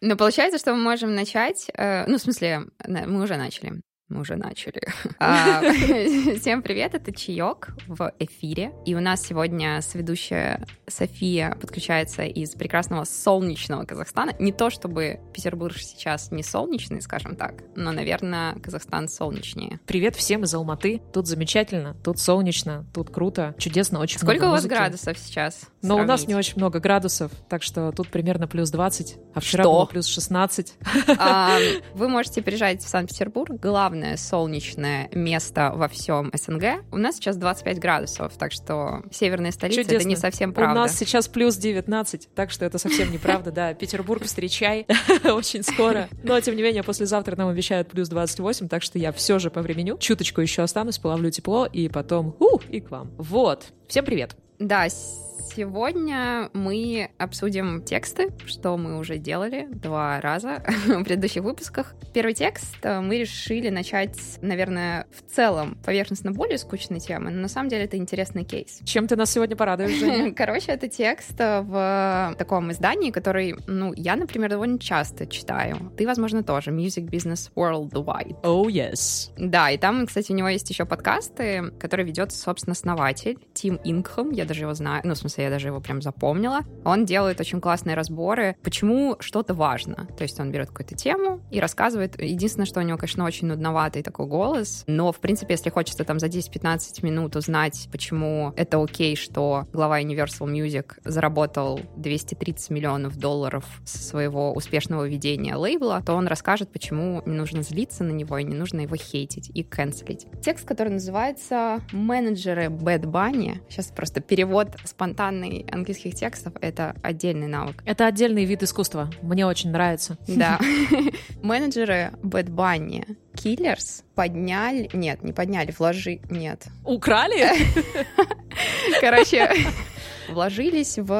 Ну, получается, что мы можем начать... Э, ну, в смысле, мы уже начали. Мы уже начали. А, всем привет, это Чаек в эфире. И у нас сегодня сведущая София подключается из прекрасного солнечного Казахстана. Не то чтобы Петербург сейчас не солнечный, скажем так, но, наверное, Казахстан солнечнее. Привет всем из Алматы. Тут замечательно, тут солнечно, тут круто, чудесно, очень Сколько у вас музыки. градусов сейчас? Но у нас не очень много градусов, так что тут примерно плюс 20, а вчера Что? было плюс 16. А, Вы можете приезжать в Санкт-Петербург, главное солнечное место во всем СНГ. У нас сейчас 25 градусов, так что северная столица это Чудесно. не совсем У правда. нас сейчас плюс 19, так что это совсем неправда, да. Петербург, встречай очень скоро. Но, тем не менее, послезавтра нам обещают плюс 28, так что я все же по времени чуточку еще останусь, половлю тепло, и потом у, и к вам. Вот. Всем привет. Да, сегодня мы обсудим тексты, что мы уже делали два раза в предыдущих выпусках. Первый текст э, мы решили начать, наверное, в целом поверхностно более скучной темы, но на самом деле это интересный кейс. Чем ты нас сегодня порадуешь, Женя? Короче, это текст э, в таком издании, который, ну, я, например, довольно часто читаю. Ты, возможно, тоже. Music Business Worldwide. Oh, yes. Да, и там, кстати, у него есть еще подкасты, которые ведет, собственно, основатель Тим Ингхэм. Я даже его знаю, ну, в смысле, я даже его прям запомнила. Он делает очень классные разборы, почему что-то важно. То есть он берет какую-то тему и рассказывает. Единственное, что у него, конечно, очень нудноватый такой голос, но, в принципе, если хочется там за 10-15 минут узнать, почему это окей, что глава Universal Music заработал 230 миллионов долларов со своего успешного ведения лейбла, то он расскажет, почему не нужно злиться на него и не нужно его хейтить и канцелить. Текст, который называется «Менеджеры Bad Bunny». Сейчас просто перевод спонтанный английских текстов — это отдельный навык. Это отдельный вид искусства. Мне очень нравится. Да. Менеджеры Bad Bunny Killers подняли... Нет, не подняли, вложи... Нет. Украли? Короче, вложились в...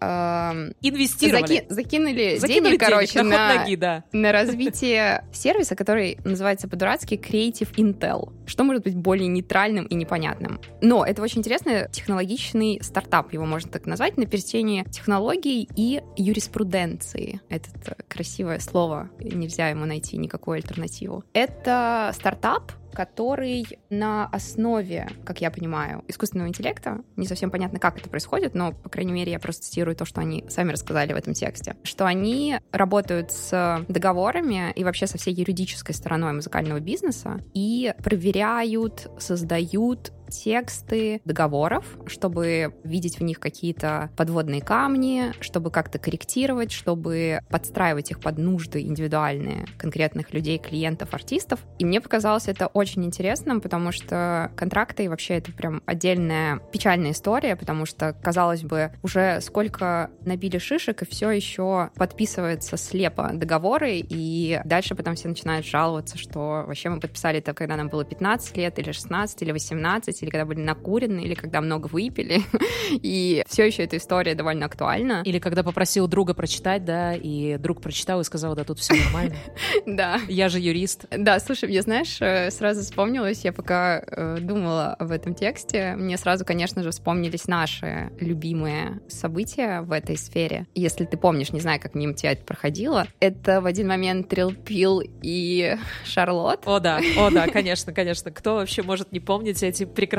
эм, Инвестировали. заки- Закинули, Закинули денег, короче, на на, ноги, да. на развитие сервиса, который называется по-дурацки Creative Intel. Что может быть более нейтральным и непонятным? Но это очень интересный технологичный стартап, его можно так назвать, на пересечении технологий и юриспруденции. Это э, красивое слово, нельзя ему найти никакую альтернативу. Это стартап, который на основе, как я понимаю, искусственного интеллекта, не совсем понятно, как это происходит, но, по крайней мере, я просто цитирую то, что они сами рассказали в этом тексте, что они работают с договорами и вообще со всей юридической стороной музыкального бизнеса и проверяют, создают тексты договоров, чтобы видеть в них какие-то подводные камни, чтобы как-то корректировать, чтобы подстраивать их под нужды индивидуальные конкретных людей, клиентов, артистов. И мне показалось это очень интересным, потому что контракты и вообще это прям отдельная печальная история, потому что, казалось бы, уже сколько набили шишек, и все еще подписывается слепо договоры, и дальше потом все начинают жаловаться, что вообще мы подписали это, когда нам было 15 лет, или 16, или 18, или когда были накурены, или когда много выпили. И все еще эта история довольно актуальна. Или когда попросил друга прочитать, да, и друг прочитал и сказал, да тут все нормально. Да. Я же юрист. Да, слушай, мне, знаешь, э, сразу вспомнилось, я пока э, думала об этом тексте, мне сразу, конечно же, вспомнились наши любимые события в этой сфере. Если ты помнишь, не знаю, как мимо тебя это проходило, это в один момент Трил Пил и Шарлотт. О, да, о, да, конечно, конечно. Кто вообще может не помнить эти прекрасные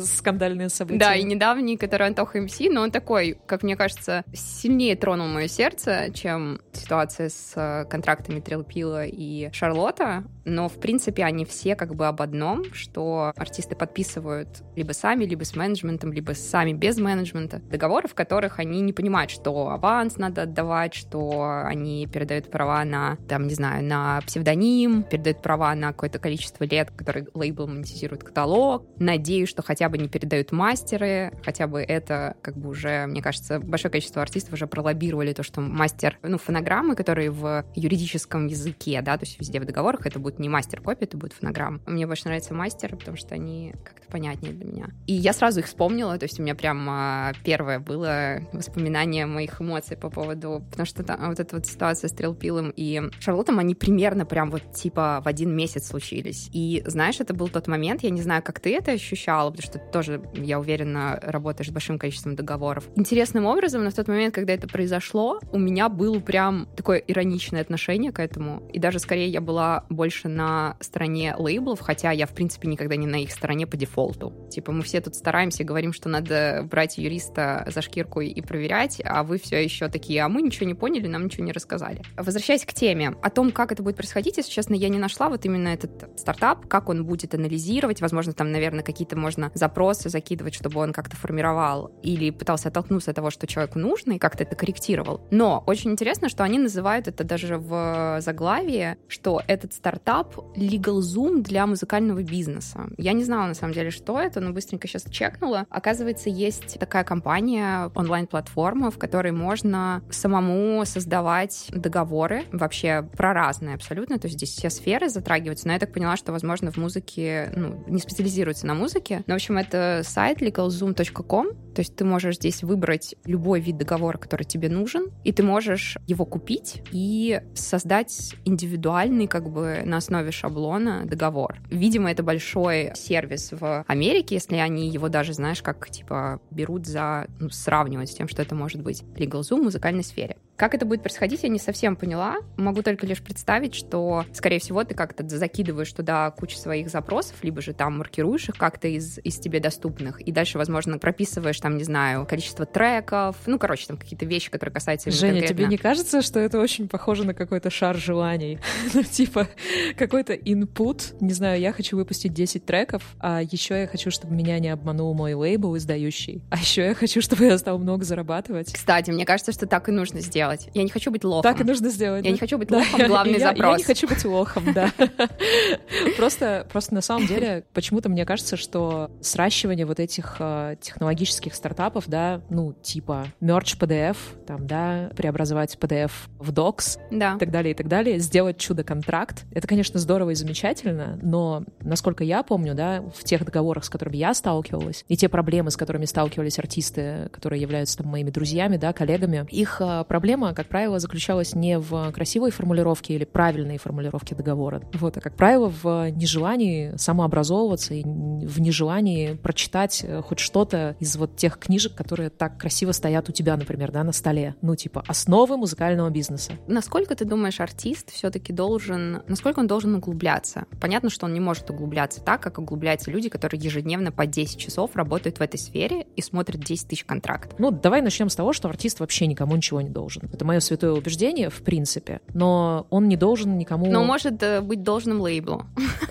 скандальные события? Да, и недавний, который Антоха МС, но он такой, как мне кажется, сильнее тронул мое сердце, чем ситуация с э, контрактами Трилпила и Шарлотта. Но, в принципе, они все как бы об одном, что артисты подписывают либо сами, либо с менеджментом, либо сами без менеджмента договоры, в которых они не понимают, что аванс надо отдавать, что они передают права на, там, не знаю, на псевдоним, передают права на какое-то количество лет, который лейбл монетизирует каталог. Надеюсь, что хотя бы не передают мастеры, хотя бы это как бы уже, мне кажется, большое количество артистов уже пролоббировали то, что мастер, ну, фонограммы, которые в юридическом языке, да, то есть везде в договорах это будет не мастер-копия, это будет фонограмма. Мне больше нравятся мастеры, потому что они как-то понятнее для меня. И я сразу их вспомнила, то есть у меня прям а, первое было воспоминание моих эмоций по поводу, потому что там, вот эта вот ситуация с Трилпилом и Шарлоттом, они примерно прям вот типа в один месяц случились. И знаешь, это был тот момент, я не знаю, как ты это ощущаешь, смущало, потому что ты тоже, я уверена, работаешь с большим количеством договоров. Интересным образом, в тот момент, когда это произошло, у меня было прям такое ироничное отношение к этому. И даже скорее я была больше на стороне лейблов, хотя я, в принципе, никогда не на их стороне по дефолту. Типа мы все тут стараемся, говорим, что надо брать юриста за шкирку и проверять, а вы все еще такие, а мы ничего не поняли, нам ничего не рассказали. Возвращаясь к теме, о том, как это будет происходить, если честно, я не нашла вот именно этот стартап, как он будет анализировать, возможно, там, наверное, какие-то можно запросы закидывать, чтобы он как-то формировал или пытался оттолкнуться от того, что человеку нужно, и как-то это корректировал. Но очень интересно, что они называют это даже в заглавии, что этот стартап Legal Zoom для музыкального бизнеса. Я не знала, на самом деле, что это, но быстренько сейчас чекнула. Оказывается, есть такая компания, онлайн-платформа, в которой можно самому создавать договоры вообще про разные абсолютно. То есть здесь все сферы затрагиваются, но я так поняла, что, возможно, в музыке, ну, не специализируется на музыке. Но, в общем, это сайт legalzoom.com, то есть ты можешь здесь выбрать любой вид договора, который тебе нужен, и ты можешь его купить и создать индивидуальный, как бы на основе шаблона договор. Видимо, это большой сервис в Америке, если они его даже, знаешь, как типа берут за, ну, сравнивать с тем, что это может быть LegalZoom в музыкальной сфере. Как это будет происходить, я не совсем поняла. Могу только лишь представить, что, скорее всего, ты как-то закидываешь туда кучу своих запросов, либо же там маркируешь их как-то из, из тебе доступных, и дальше, возможно, прописываешь там, не знаю, количество треков, ну, короче, там какие-то вещи, которые касаются именно Женя, конкретно... тебе не кажется, что это очень похоже на какой-то шар желаний? ну, типа, какой-то input, не знаю, я хочу выпустить 10 треков, а еще я хочу, чтобы меня не обманул мой лейбл издающий, а еще я хочу, чтобы я стал много зарабатывать. Кстати, мне кажется, что так и нужно сделать сделать. Я не хочу быть лохом. Так и нужно сделать. Я да? не хочу быть лохом, главный я, запрос. Я не хочу быть лохом, да. Просто, просто на самом деле, почему-то мне кажется, что сращивание вот этих э, технологических стартапов, да, ну, типа merge PDF, там, да, преобразовать PDF в Docs, да. и так далее, и так далее, сделать чудо-контракт, это, конечно, здорово и замечательно, но, насколько я помню, да, в тех договорах, с которыми я сталкивалась, и те проблемы, с которыми сталкивались артисты, которые являются там моими друзьями, да, коллегами, их э, проблема как правило, заключалась не в красивой формулировке или правильной формулировке договора, вот, а, как правило, в нежелании самообразовываться и в нежелании прочитать э, хоть что-то из вот тех книжек, которые так красиво стоят у тебя, например, да, на столе. Ну, типа, основы музыкального бизнеса. Насколько ты думаешь, артист все-таки должен, насколько он должен углубляться? Понятно, что он не может углубляться так, как углубляются люди, которые ежедневно по 10 часов работают в этой сфере и смотрят 10 тысяч контрактов. Ну, давай начнем с того, что артист вообще никому ничего не должен. Это мое святое убеждение, в принципе. Но он не должен никому... Но может э, быть должным лейблу.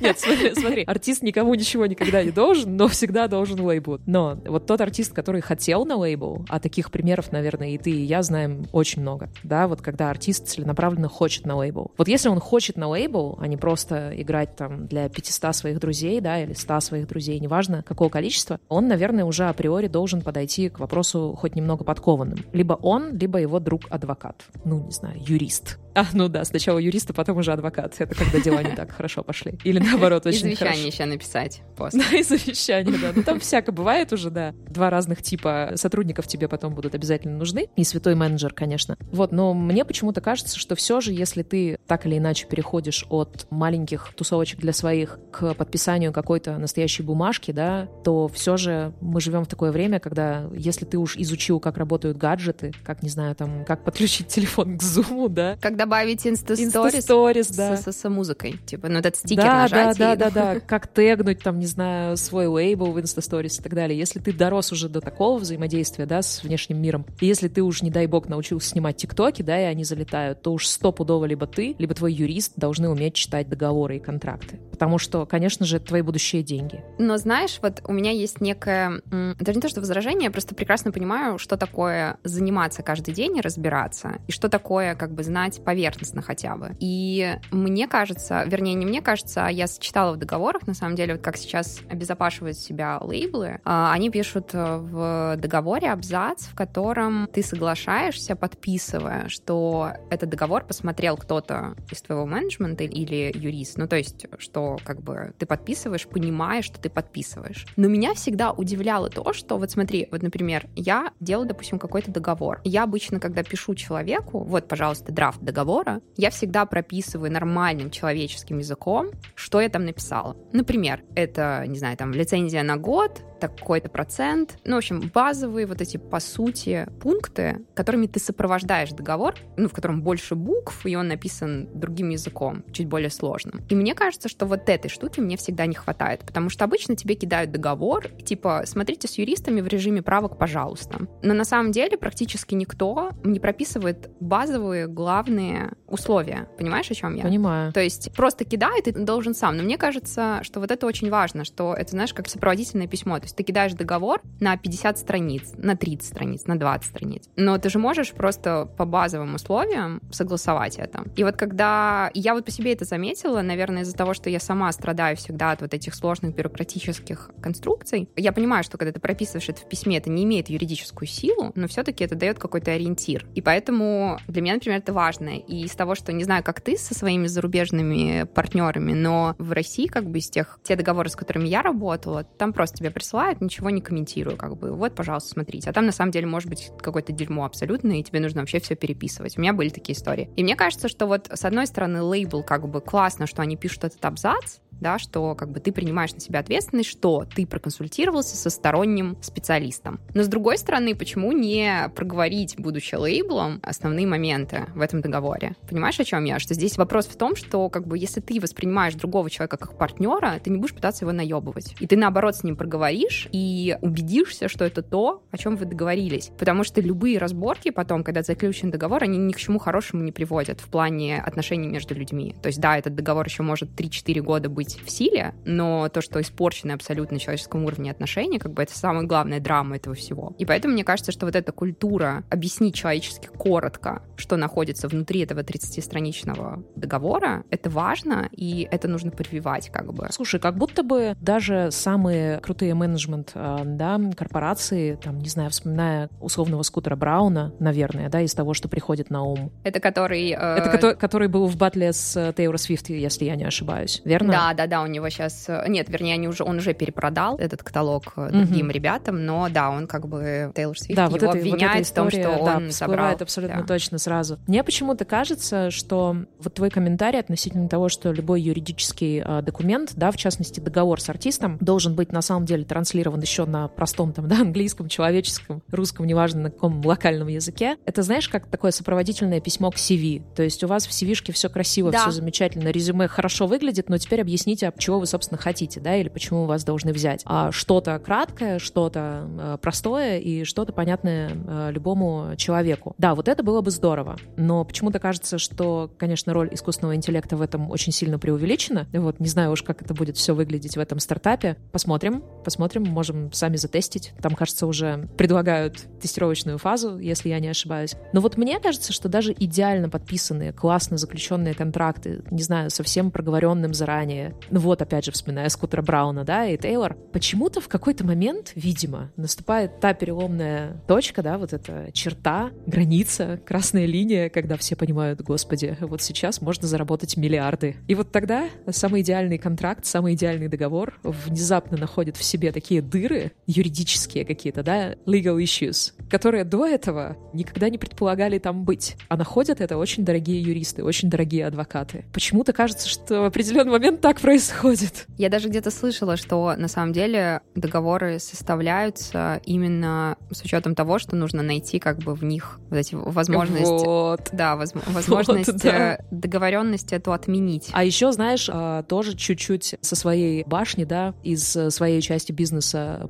Нет, смотри, смотри, артист никому ничего никогда не должен, но всегда должен лейблу. Но вот тот артист, который хотел на лейбл, а таких примеров, наверное, и ты, и я знаем очень много, да, вот когда артист целенаправленно хочет на лейбл. Вот если он хочет на лейбл, а не просто играть там для 500 своих друзей, да, или 100 своих друзей, неважно какого количества, он, наверное, уже априори должен подойти к вопросу хоть немного подкованным. Либо он, либо его друг-адвокат. Ну, не знаю, юрист. А, ну да, сначала юрист, а потом уже адвокат. Это когда дела не так хорошо пошли. Или наоборот, очень И завещание хорошо. еще написать после. Да, и завещание, да. Ну там всяко бывает уже, да. Два разных типа сотрудников тебе потом будут обязательно нужны. И святой менеджер, конечно. Вот, но мне почему-то кажется, что все же, если ты так или иначе переходишь от маленьких тусовочек для своих к подписанию какой-то настоящей бумажки, да, то все же мы живем в такое время, когда если ты уж изучил, как работают гаджеты, как, не знаю, там, как подключить телефон к зуму, да. Как добавить инста-сторис Инста-сторис, да. с, с, с музыкой. Типа, ну этот стикер да, нажать. Да, и- да, да, да. Как тегнуть, там, не знаю, свой лейбл в инстасторис и так далее. Если ты дорос уже до такого взаимодействия, да, с внешним миром, и если ты уж, не дай бог, научился снимать тиктоки, да, и они залетают, то уж стопудово либо ты, либо твой юрист должны уметь читать договоры и контракты. Потому что, конечно же, это твои будущие деньги. Но знаешь, вот у меня есть некое, даже не то, что возражение, я просто прекрасно понимаю, что такое заниматься каждый день и разбираться, и что такое как бы знать поверхностно хотя бы. И мне кажется, вернее, не мне кажется, а я читала в договорах, на самом деле, вот как сейчас обезопашивают себя лейблы, а, они пишут э, в договоре абзац, в котором ты соглашаешься, подписывая, что этот договор посмотрел кто-то из твоего менеджмента или юрист, ну то есть, что как бы ты подписываешь, понимая, что ты подписываешь. Но меня всегда удивляло то, что вот смотри, вот, например, я делаю, допустим, какой-то договор. Я обычно, когда пишу человеку, вот, пожалуйста, драфт договора, договора, я всегда прописываю нормальным человеческим языком, что я там написала. Например, это, не знаю, там, лицензия на год, такой-то процент. Ну, в общем, базовые вот эти, по сути, пункты, которыми ты сопровождаешь договор, ну, в котором больше букв, и он написан другим языком, чуть более сложным. И мне кажется, что вот этой штуки мне всегда не хватает, потому что обычно тебе кидают договор, типа, смотрите с юристами в режиме правок, пожалуйста. Но на самом деле практически никто не прописывает базовые, главные условия. Понимаешь, о чем я? Понимаю. То есть просто кидает, и ты должен сам. Но мне кажется, что вот это очень важно, что это, знаешь, как сопроводительное письмо. То есть ты кидаешь договор на 50 страниц, на 30 страниц, на 20 страниц. Но ты же можешь просто по базовым условиям согласовать это. И вот когда я вот по себе это заметила, наверное, из-за того, что я сама страдаю всегда от вот этих сложных бюрократических конструкций, я понимаю, что когда ты прописываешь это в письме, это не имеет юридическую силу, но все-таки это дает какой-то ориентир. И поэтому для меня, например, это важно. И из того, что не знаю, как ты со своими зарубежными партнерами, но в России как бы из тех, те договоры, с которыми я работала, там просто тебе присылают присылают, ничего не комментирую, как бы, вот, пожалуйста, смотрите. А там, на самом деле, может быть какое-то дерьмо абсолютно, и тебе нужно вообще все переписывать. У меня были такие истории. И мне кажется, что вот, с одной стороны, лейбл, как бы, классно, что они пишут этот абзац, да, что как бы ты принимаешь на себя ответственность, что ты проконсультировался со сторонним специалистом. Но с другой стороны, почему не проговорить, будучи лейблом, основные моменты в этом договоре? Понимаешь, о чем я? Что здесь вопрос в том, что как бы если ты воспринимаешь другого человека как партнера, ты не будешь пытаться его наебывать. И ты наоборот с ним проговоришь и убедишься, что это то, о чем вы договорились. Потому что любые разборки потом, когда заключен договор, они ни к чему хорошему не приводят в плане отношений между людьми. То есть да, этот договор еще может 3-4 года быть в силе, но то, что испорчены абсолютно человеческом уровне отношения, как бы это самая главная драма этого всего. И поэтому мне кажется, что вот эта культура объяснить человечески коротко, что находится внутри этого 30-страничного договора, это важно, и это нужно прививать как бы. Слушай, как будто бы даже самые крутые менеджмент, а, да, корпорации, там, не знаю, вспоминая условного скутера Брауна, наверное, да, из того, что приходит на ум. Это который... Э... Это который, который был в батле с Тейлор Свифт, если я не ошибаюсь, верно? Да, да, да, у него сейчас... Э, нет, вернее, они уже, он уже перепродал этот каталог э, другим mm-hmm. ребятам, но да, он как бы Тейлор Свифт да, его вот это, обвиняет вот история, в том, что да, он собрал. абсолютно да. точно сразу. Мне почему-то кажется, что вот твой комментарий относительно того, что любой юридический э, документ, да, в частности договор с артистом, должен быть на самом деле транслирован еще на простом там, да, английском, человеческом, русском, неважно на каком локальном языке. Это знаешь, как такое сопроводительное письмо к CV. То есть у вас в CV-шке все красиво, да. все замечательно, резюме хорошо выглядит, но теперь объясните, от чего вы, собственно, собственно, хотите, да, или почему вас должны взять. А что-то краткое, что-то э, простое и что-то понятное э, любому человеку. Да, вот это было бы здорово, но почему-то кажется, что, конечно, роль искусственного интеллекта в этом очень сильно преувеличена. Вот не знаю уж, как это будет все выглядеть в этом стартапе. Посмотрим, посмотрим, можем сами затестить. Там, кажется, уже предлагают тестировочную фазу, если я не ошибаюсь. Но вот мне кажется, что даже идеально подписанные, классно заключенные контракты, не знаю, совсем проговоренным заранее, ну вот, опять же, вспоминая Скутера Брауна, да, и Тейлор, почему-то в какой-то момент, видимо, наступает та переломная точка, да, вот эта черта, граница, красная линия, когда все понимают, господи, вот сейчас можно заработать миллиарды. И вот тогда самый идеальный контракт, самый идеальный договор внезапно находит в себе такие дыры юридические какие-то, да, legal issues, которые до этого никогда не предполагали там быть. А находят это очень дорогие юристы, очень дорогие адвокаты. Почему-то кажется, что в определенный момент так происходит. Я даже где-то слышала, что на самом деле договоры составляются именно с учетом того, что нужно найти как бы в них вот эти возможности. Вот. Да, воз, возможность вот, да. договоренности эту отменить. А еще, знаешь, а, тоже чуть-чуть со своей башни, да, из своей части бизнеса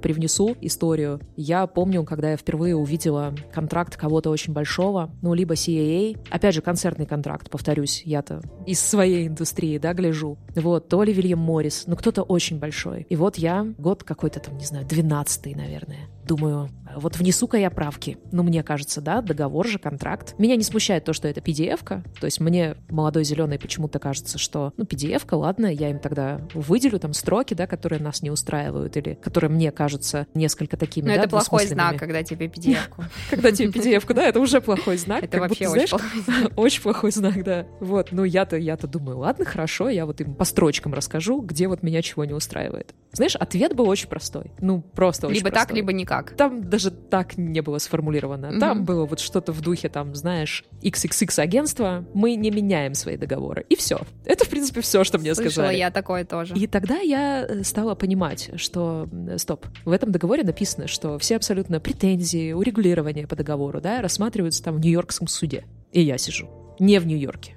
привнесу историю. Я помню, когда я впервые увидела контракт кого-то очень большого, ну, либо CAA, опять же, концертный контракт, повторюсь, я-то из своей индустрии, да, гляжу. Вот, то ли Вильям Моррис, ну кто-то очень большой. И вот я год какой-то там, не знаю, двенадцатый, наверное. Думаю, вот внесу-ка я правки. Ну, мне кажется, да, договор же, контракт. Меня не смущает то, что это PDF-ка. То есть мне, молодой зеленый, почему-то кажется, что, ну, PDF-ка, ладно, я им тогда выделю там строки, да, которые нас не устраивают или которые мне кажутся несколько такими, Но да, это плохой знак, когда тебе PDF-ку. Когда тебе PDF-ку, да, это уже плохой знак. Это вообще очень плохой Очень плохой знак, да. Вот, ну я-то, я-то думаю, ладно, хорошо, я вот им по строчкам расскажу, где вот меня чего не устраивает. Знаешь, ответ был очень простой. Ну, просто очень Либо так, либо никак как? Там даже так не было сформулировано. Mm-hmm. Там было вот что-то в духе, там, знаешь, XXX агентство, мы не меняем свои договоры. И все. Это, в принципе, все, что мне Слышала сказали. я такое тоже. И тогда я э, стала понимать, что, стоп, в этом договоре написано, что все абсолютно претензии, урегулирования по договору, да, рассматриваются там в Нью-Йоркском суде. И я сижу. Не в Нью-Йорке.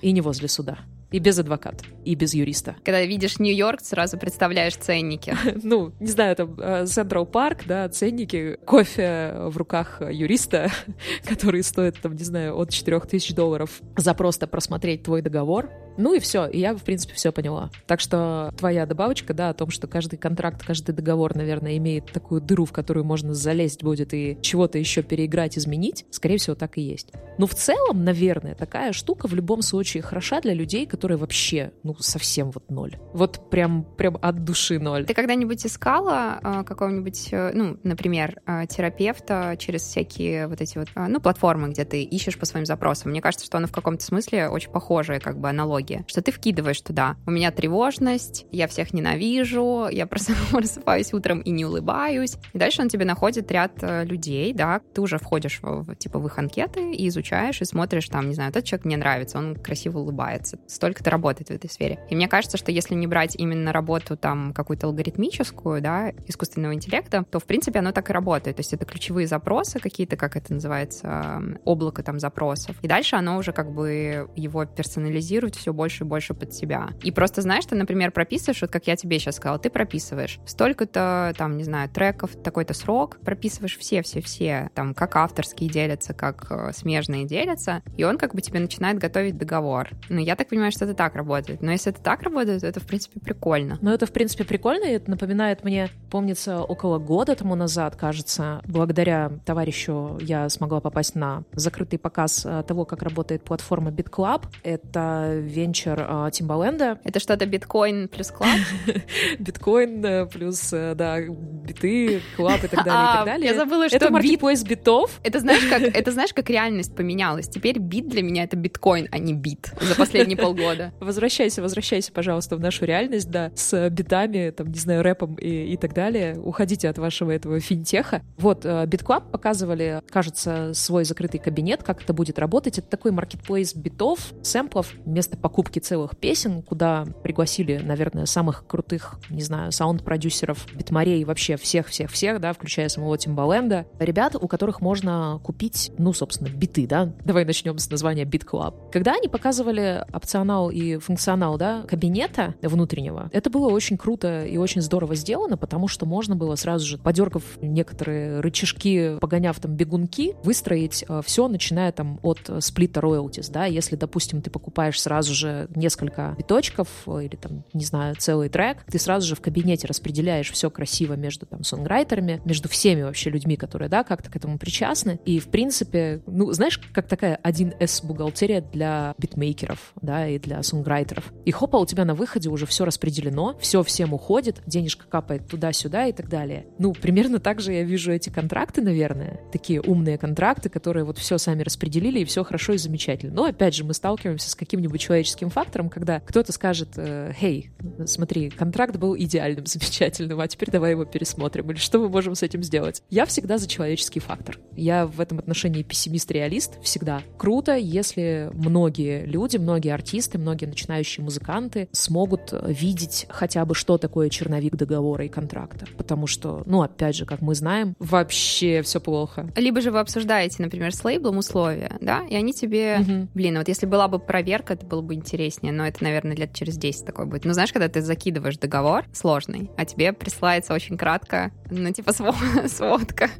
И не возле суда. И без адвоката, и без юриста. Когда видишь Нью-Йорк, сразу представляешь ценники. ну, не знаю, там Централ Парк, да, ценники, кофе в руках юриста, который стоит, там, не знаю, от 4000 долларов за просто просмотреть твой договор, ну и все, и я, в принципе, все поняла. Так что твоя добавочка, да, о том, что каждый контракт, каждый договор, наверное, имеет такую дыру, в которую можно залезть будет и чего-то еще переиграть, изменить, скорее всего, так и есть. Но в целом, наверное, такая штука в любом случае хороша для людей, которые вообще, ну, совсем вот ноль. Вот прям, прям от души ноль. Ты когда-нибудь искала э, какого-нибудь, ну, например, э, терапевта через всякие вот эти вот, э, ну, платформы, где ты ищешь по своим запросам? Мне кажется, что она в каком-то смысле очень похожая, как бы, аналогия психологи, что ты вкидываешь туда. У меня тревожность, я всех ненавижу, я просыпаюсь утром и не улыбаюсь. И дальше он тебе находит ряд э, людей, да, ты уже входишь в, типа в их анкеты и изучаешь, и смотришь там, не знаю, этот человек мне нравится, он красиво улыбается. Столько-то работает в этой сфере. И мне кажется, что если не брать именно работу там какую-то алгоритмическую, да, искусственного интеллекта, то, в принципе, оно так и работает. То есть это ключевые запросы какие-то, как это называется, облако там запросов. И дальше оно уже как бы его персонализирует все больше и больше под себя. И просто знаешь, ты, например, прописываешь, вот как я тебе сейчас сказала, ты прописываешь столько-то, там, не знаю, треков, такой-то срок, прописываешь все-все-все, там, как авторские делятся, как э, смежные делятся, и он как бы тебе начинает готовить договор. Ну, я так понимаю, что это так работает. Но если это так работает, то это, в принципе, прикольно. Ну, это, в принципе, прикольно, и это напоминает мне, помнится, около года тому назад, кажется, благодаря товарищу я смогла попасть на закрытый показ э, того, как работает платформа BitClub. Это венчер Тимбаленда. Это что-то биткоин плюс клаб? биткоин э, плюс, э, да, биты, клаб и так далее, и так а, далее. Я забыла, что Это маркетплейс битов. Это знаешь, как, это знаешь, как реальность поменялась. Теперь бит для меня это биткоин, а не бит за последние полгода. Возвращайся, возвращайся, пожалуйста, в нашу реальность, да, с битами, там, не знаю, рэпом и, и так далее. Уходите от вашего этого финтеха. Вот, BitClub э, показывали, кажется, свой закрытый кабинет, как это будет работать. Это такой маркетплейс битов, сэмплов, вместо покупки целых песен, куда пригласили, наверное, самых крутых, не знаю, саунд-продюсеров, битмарей, вообще всех-всех-всех, да, включая самого Тимбаленда. Ребят, у которых можно купить, ну, собственно, биты, да. Давай начнем с названия Beat Club. Когда они показывали опционал и функционал, да, кабинета внутреннего, это было очень круто и очень здорово сделано, потому что можно было сразу же, подергав некоторые рычажки, погоняв там бегунки, выстроить э, все, начиная там от сплита роялтис, да, если, допустим, ты покупаешь сразу же несколько биточков э, или там, не знаю, целый трек, ты сразу же в кабинете распределяешь все красиво между там сонграйтерами, между всеми вообще людьми, которые, да, как-то к этому причастны. И, в принципе, ну, знаешь, как такая 1С бухгалтерия для битмейкеров, да, и для сонграйтеров. И хопа, у тебя на выходе уже все распределено, все всем уходит, денежка капает туда-сюда и так далее. Ну, примерно так же я вижу эти контракты, наверное, такие умные контракты, которые вот все сами распределили, и все хорошо и замечательно. Но, опять же, мы сталкиваемся с каким-нибудь человеческим фактором, когда кто-то скажет, «Хей, смотри, контракт был идеальным, замечательным, а теперь давай его пересмотрим», или что мы можем с этим сделать? Я всегда за человеческий фактор. Я в этом отношении пессимист-реалист всегда. Круто, если многие люди, многие артисты, многие начинающие музыканты смогут видеть хотя бы, что такое черновик договора и контракта. Потому что, ну, опять же, как мы знаем, вообще все плохо. Либо же вы обсуждаете, например, с лейблом условия, да, и они тебе, угу. блин, вот если была бы проверка, это было бы интереснее, но это, наверное, лет через 10 такое будет. Ну, знаешь, когда ты закидываешь договор сложный, а тебе присылается очень кратко, ну, типа сводка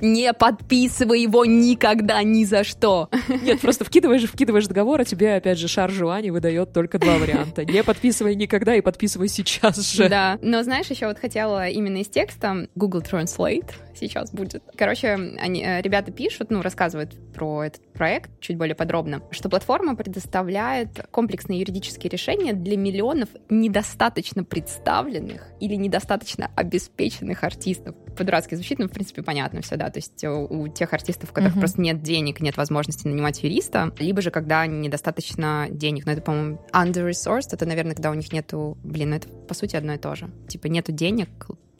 не подписывай его никогда, ни за что. Нет, просто вкидываешь, вкидываешь договор, а тебе, опять же, шар желаний выдает только два варианта. Не подписывай никогда и подписывай сейчас же. Да, но знаешь, еще вот хотела именно из текста Google Translate сейчас будет. Короче, они, э, ребята пишут, ну, рассказывают про этот проект чуть более подробно, что платформа предоставляет комплексные юридические решения для миллионов недостаточно представленных или недостаточно обеспеченных артистов. По-дурацки звучит, но, в принципе, понятно все, да, то есть у, у тех артистов, у которых mm-hmm. просто нет денег, нет возможности нанимать юриста, либо же когда недостаточно денег, но это, по-моему, under-resourced, это, наверное, когда у них нету, блин, ну это, по сути, одно и то же. Типа, нету денег,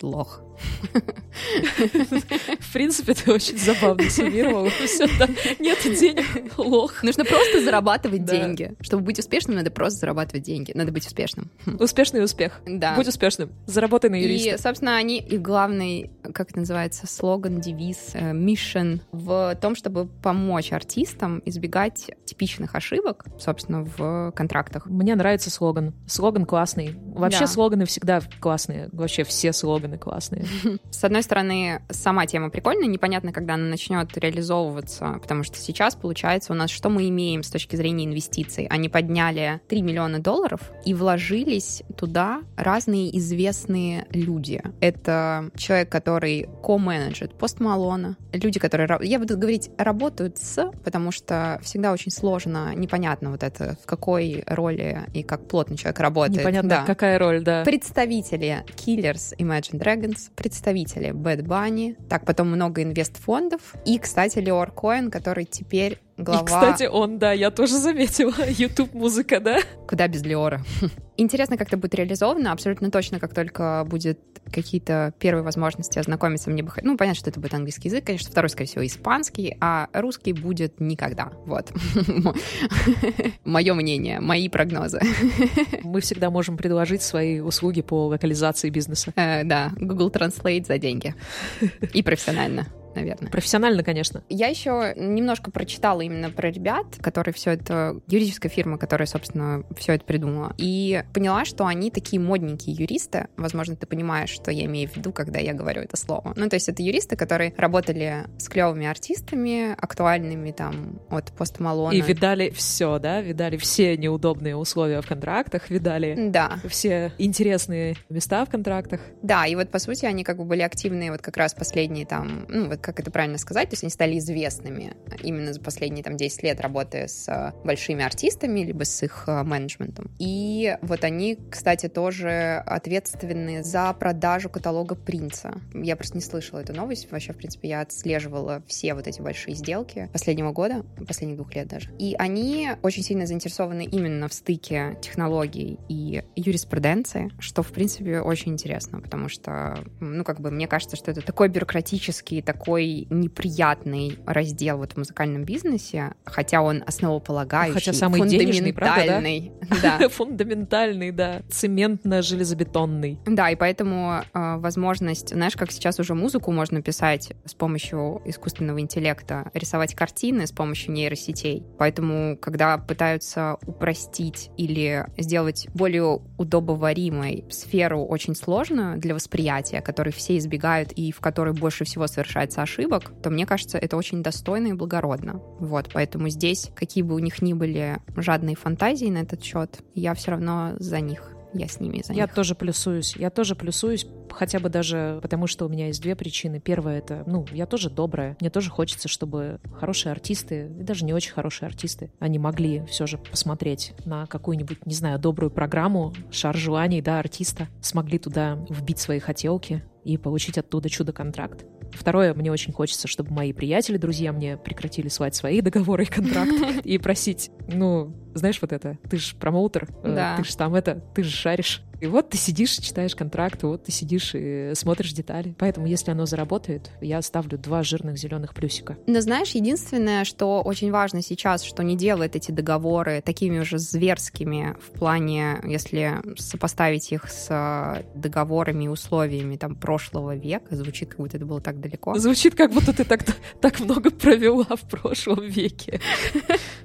лох. В принципе, ты очень забавно. Все, да, нет денег, лох. Нужно просто зарабатывать деньги. Чтобы быть успешным, надо просто зарабатывать деньги. Надо быть успешным. Успешный успех. Да. Будь успешным. Заработай на юриста. И, собственно, они, и главный, как это называется, слоган, девиз, миссион в том, чтобы помочь артистам избегать типичных ошибок, собственно, в контрактах. Мне нравится слоган. Слоган классный. Вообще да. слоганы всегда классные. Вообще все слоганы классные. С одной стороны, сама тема прикольная, непонятно, когда она начнет реализовываться, потому что сейчас, получается, у нас что мы имеем с точки зрения инвестиций? Они подняли 3 миллиона долларов и вложились туда разные известные люди. Это человек, который ко-менеджет Пост Малона, люди, которые, я буду говорить, работают с, потому что всегда очень сложно, непонятно вот это, в какой роли и как плотно человек работает. Непонятно, да. какая роль, да. Представители Killers, Imagine Dragons, представители Bad Bunny, так, потом много инвестфондов, и, кстати, Леор Коэн, который теперь глава... И, кстати, он, да, я тоже заметила. YouTube музыка, да? Куда без Леора? Интересно, как это будет реализовано. Абсолютно точно, как только будет какие-то первые возможности ознакомиться, мне бы... Ну, понятно, что это будет английский язык, конечно, второй, скорее всего, испанский, а русский будет никогда. Вот. Мое мнение, мои прогнозы. Мы всегда можем предложить свои услуги по локализации бизнеса. Э, да, Google Translate за деньги. И профессионально наверное. Профессионально, конечно. Я еще немножко прочитала именно про ребят, которые все это, юридическая фирма, которая, собственно, все это придумала, и поняла, что они такие модненькие юристы. Возможно, ты понимаешь, что я имею в виду, когда я говорю это слово. Ну, то есть это юристы, которые работали с клевыми артистами, актуальными там от Пост Малона. И видали все, да? Видали все неудобные условия в контрактах, видали да. все интересные места в контрактах. Да, и вот, по сути, они как бы были активные вот как раз последние там, ну, вот как это правильно сказать, то есть они стали известными именно за последние там 10 лет работая с э, большими артистами, либо с их э, менеджментом. И вот они, кстати, тоже ответственны за продажу каталога Принца. Я просто не слышала эту новость. Вообще, в принципе, я отслеживала все вот эти большие сделки последнего года, последних двух лет даже. И они очень сильно заинтересованы именно в стыке технологий и юриспруденции, что, в принципе, очень интересно, потому что, ну, как бы, мне кажется, что это такой бюрократический, такой такой неприятный раздел вот в музыкальном бизнесе, хотя он основополагающий, хотя самый фундаментальный, правда, да? да. фундаментальный, да, цементно-железобетонный. Да, и поэтому э, возможность, знаешь, как сейчас уже музыку можно писать с помощью искусственного интеллекта, рисовать картины с помощью нейросетей. Поэтому, когда пытаются упростить или сделать более удобоваримой сферу очень сложную для восприятия, которой все избегают и в которой больше всего совершается ошибок, то мне кажется, это очень достойно и благородно. Вот, поэтому здесь, какие бы у них ни были жадные фантазии на этот счет, я все равно за них я с ними за Я них. тоже плюсуюсь. Я тоже плюсуюсь, хотя бы даже потому, что у меня есть две причины. Первая — это, ну, я тоже добрая. Мне тоже хочется, чтобы хорошие артисты, и даже не очень хорошие артисты, они могли все же посмотреть на какую-нибудь, не знаю, добрую программу, шар желаний, да, артиста, смогли туда вбить свои хотелки и получить оттуда чудо-контракт. Второе, мне очень хочется, чтобы мои приятели, друзья мне прекратили свать свои договоры и контракты и просить, ну, знаешь, вот это, ты же промоутер, э, да. ты же там это, ты же шаришь. И вот ты сидишь, читаешь контракт, вот ты сидишь и смотришь детали. Поэтому, если оно заработает, я ставлю два жирных зеленых плюсика. Но знаешь, единственное, что очень важно сейчас, что не делает эти договоры такими уже зверскими в плане, если сопоставить их с договорами и условиями там прошлого века, звучит, как будто это было так далеко. Звучит, как будто ты так, так много провела в прошлом веке.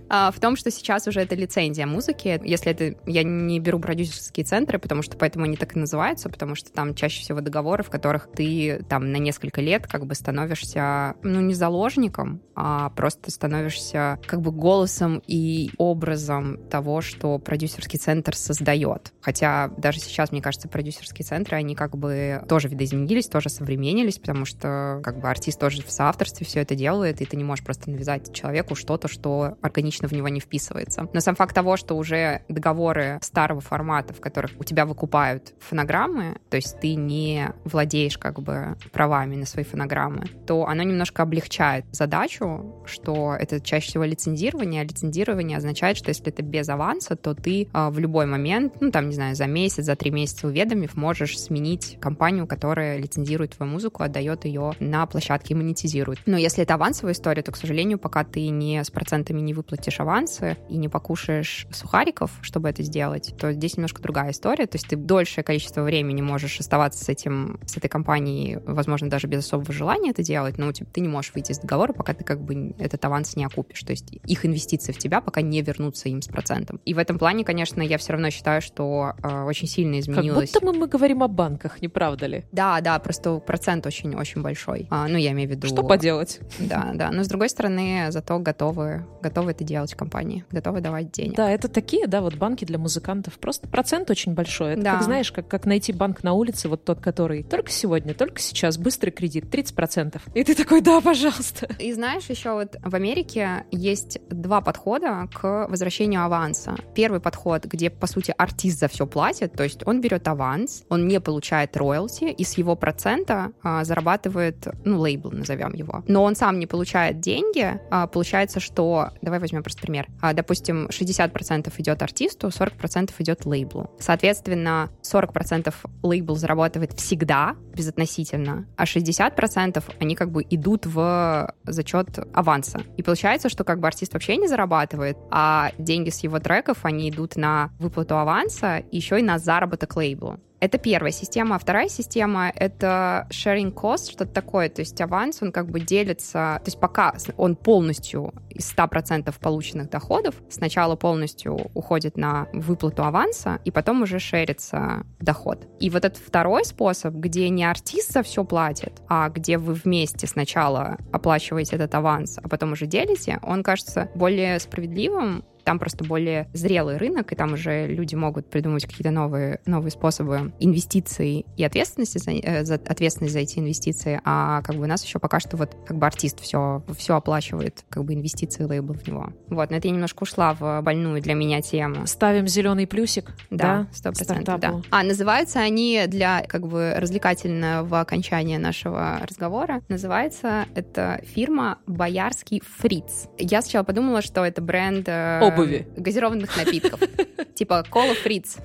А, в том, что сейчас уже это лицензия музыки. Если это... Я не беру продюсерские центры, потому что поэтому они так и называются, потому что там чаще всего договоры, в которых ты там на несколько лет как бы становишься, ну, не заложником, а просто становишься как бы голосом и образом того, что продюсерский центр создает. Хотя даже сейчас, мне кажется, продюсерские центры, они как бы тоже видоизменились, тоже современнились, потому что как бы артист тоже в соавторстве все это делает, и ты не можешь просто навязать человеку что-то, что органично в него не вписывается. Но сам факт того, что уже договоры старого формата, в которых у тебя выкупают фонограммы, то есть ты не владеешь как бы правами на свои фонограммы, то оно немножко облегчает задачу, что это чаще всего лицензирование, а лицензирование означает, что если это без аванса, то ты э, в любой момент, ну там, не знаю, за месяц, за три месяца уведомив, можешь сменить компанию, которая лицензирует твою музыку, отдает ее на площадке и монетизирует. Но если это авансовая история, то, к сожалению, пока ты не с процентами не выплатишь авансы и не покушаешь сухариков, чтобы это сделать, то здесь немножко другая история. То есть ты дольшее количество времени можешь оставаться с этим, с этой компанией, возможно, даже без особого желания это делать, но типа, ты не можешь выйти из договора, пока ты как бы этот аванс не окупишь. То есть их инвестиции в тебя пока не вернутся им с процентом. И в этом плане, конечно, я все равно считаю, что э, очень сильно изменилось. Как будто мы, мы говорим о банках, не правда ли? Да, да, просто процент очень-очень большой. А, ну, я имею в виду... Что поделать? Да, да. Но с другой стороны, зато готовы, готовы это делать компании, готовы давать денег. Да, это такие, да, вот банки для музыкантов. Просто процент очень большой. Это Да. как, знаешь, как, как найти банк на улице, вот тот, который только сегодня, только сейчас, быстрый кредит, 30%. И ты такой, да, пожалуйста. И знаешь, еще вот в Америке есть два подхода к возвращению аванса. Первый подход, где, по сути, артист за все платит, то есть он берет аванс, он не получает роялти, и с его процента а, зарабатывает, ну, лейбл, назовем его. Но он сам не получает деньги, а, получается, что... Давай возьмем просто пример. А, допустим, 60% идет артисту, 40% идет лейблу. Соответственно, 40% лейбл зарабатывает всегда, безотносительно, а 60% они как бы идут в зачет аванса. И получается, что как бы артист вообще не зарабатывает, а деньги с его треков, они идут на выплату аванса, еще и на заработок лейблу. Это первая система. А вторая система — это sharing cost, что-то такое. То есть аванс, он как бы делится... То есть пока он полностью из 100% полученных доходов сначала полностью уходит на выплату аванса, и потом уже шерится доход. И вот этот второй способ, где не артист за все платит, а где вы вместе сначала оплачиваете этот аванс, а потом уже делите, он кажется более справедливым, там просто более зрелый рынок, и там уже люди могут придумать какие-то новые, новые способы инвестиций и ответственности за, э, за ответственность за эти инвестиции, а как бы у нас еще пока что вот как бы артист все, все оплачивает, как бы инвестиции лейбл в него. Вот, но это я немножко ушла в больную для меня тему. Ставим зеленый плюсик. Да, сто процентов, да. А, называются они для как бы развлекательного окончания нашего разговора. Называется эта фирма Боярский Фриц. Я сначала подумала, что это бренд э, Обуви. газированных напитков. Типа Кола Фриц.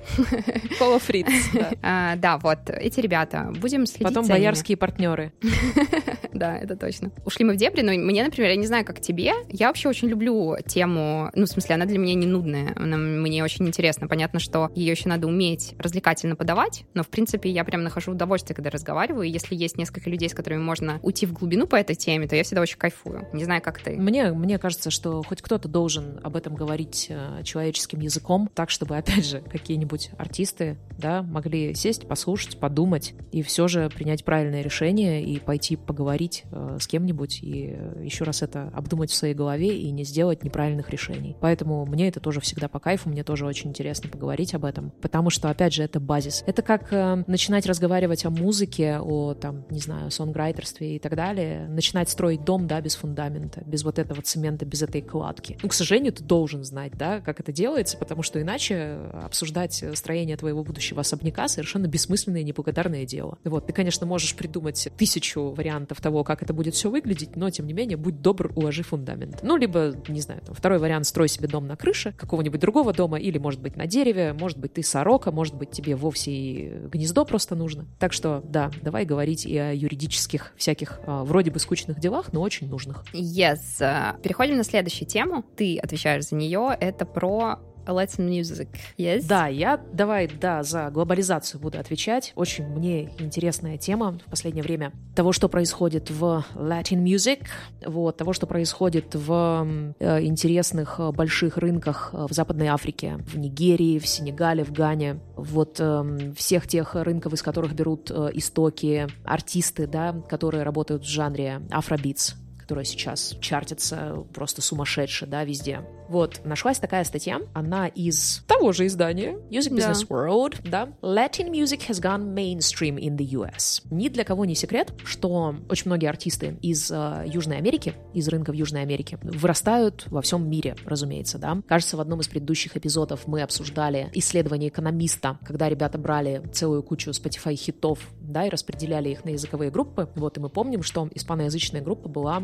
Кола Фриц. да. А, Да, вот эти ребята. Будем следить Потом боярские партнеры. Да, это точно. Ушли мы в дебри, но мне, например, я не знаю, как тебе, я вообще очень люблю тему, ну, в смысле, она для меня не нудная, она мне очень интересна. Понятно, что ее еще надо уметь развлекательно подавать, но, в принципе, я прям нахожу удовольствие, когда разговариваю, и если есть несколько людей, с которыми можно уйти в глубину по этой теме, то я всегда очень кайфую. Не знаю, как ты. Мне, мне кажется, что хоть кто-то должен об этом говорить э, человеческим языком, так, чтобы, опять же, какие-нибудь артисты да, могли сесть, послушать, подумать и все же принять правильное решение и пойти поговорить э, с кем-нибудь и э, еще раз это обдумать в своей голове и не сделать неправильных решений. Поэтому мне это тоже всегда по кайфу, мне тоже очень интересно поговорить об этом, потому что, опять же, это базис. Это как э, начинать разговаривать о музыке, о, там, не знаю, сонграйтерстве и так далее, начинать строить дом, да, без фундамента, без вот этого цемента, без этой кладки. Ну, к сожалению, ты должен знать, да, как это делается, потому что иначе обсуждать строение твоего будущего особняка совершенно бессмысленное и неблагодарное дело. Вот, ты, конечно, можешь придумать тысячу вариантов того, как это будет все выглядеть, но, тем не менее, будь добр, уложи фундамент. Ну, либо, не знаю, там, второй вариант, строй себе дом на крыше какого-нибудь другого дома, или, может быть, на дереве, может быть, ты сорока, может быть, тебе вовсе и гнездо просто нужно. Так что, да, давай говорить и о юридических всяких а, вроде бы скучных делах, но очень нужных. Yes. А, Переходим на следующую тему. Ты отвечаешь за нее. Это про Let's Music. Yes? Да, я давай, да, за глобализацию буду отвечать. Очень мне интересная тема в последнее время того, что происходит в Latin Music, вот, того, что происходит в э, интересных э, больших рынках э, в Западной Африке, в Нигерии, в Сенегале, в Гане, вот эм, всех тех рынков, из которых берут э, истоки артисты, да, которые работают в жанре афробитс, которая сейчас чартится просто сумасшедше, да, везде. Вот, нашлась такая статья, она из того же издания, Music Business да. World, да. Latin music has gone mainstream in the US. Ни для кого не секрет, что очень многие артисты из э, Южной Америки, из рынков Южной Америки, вырастают во всем мире, разумеется, да. Кажется, в одном из предыдущих эпизодов мы обсуждали исследование экономиста, когда ребята брали целую кучу Spotify хитов, да, и распределяли их на языковые группы. Вот, и мы помним, что испаноязычная группа была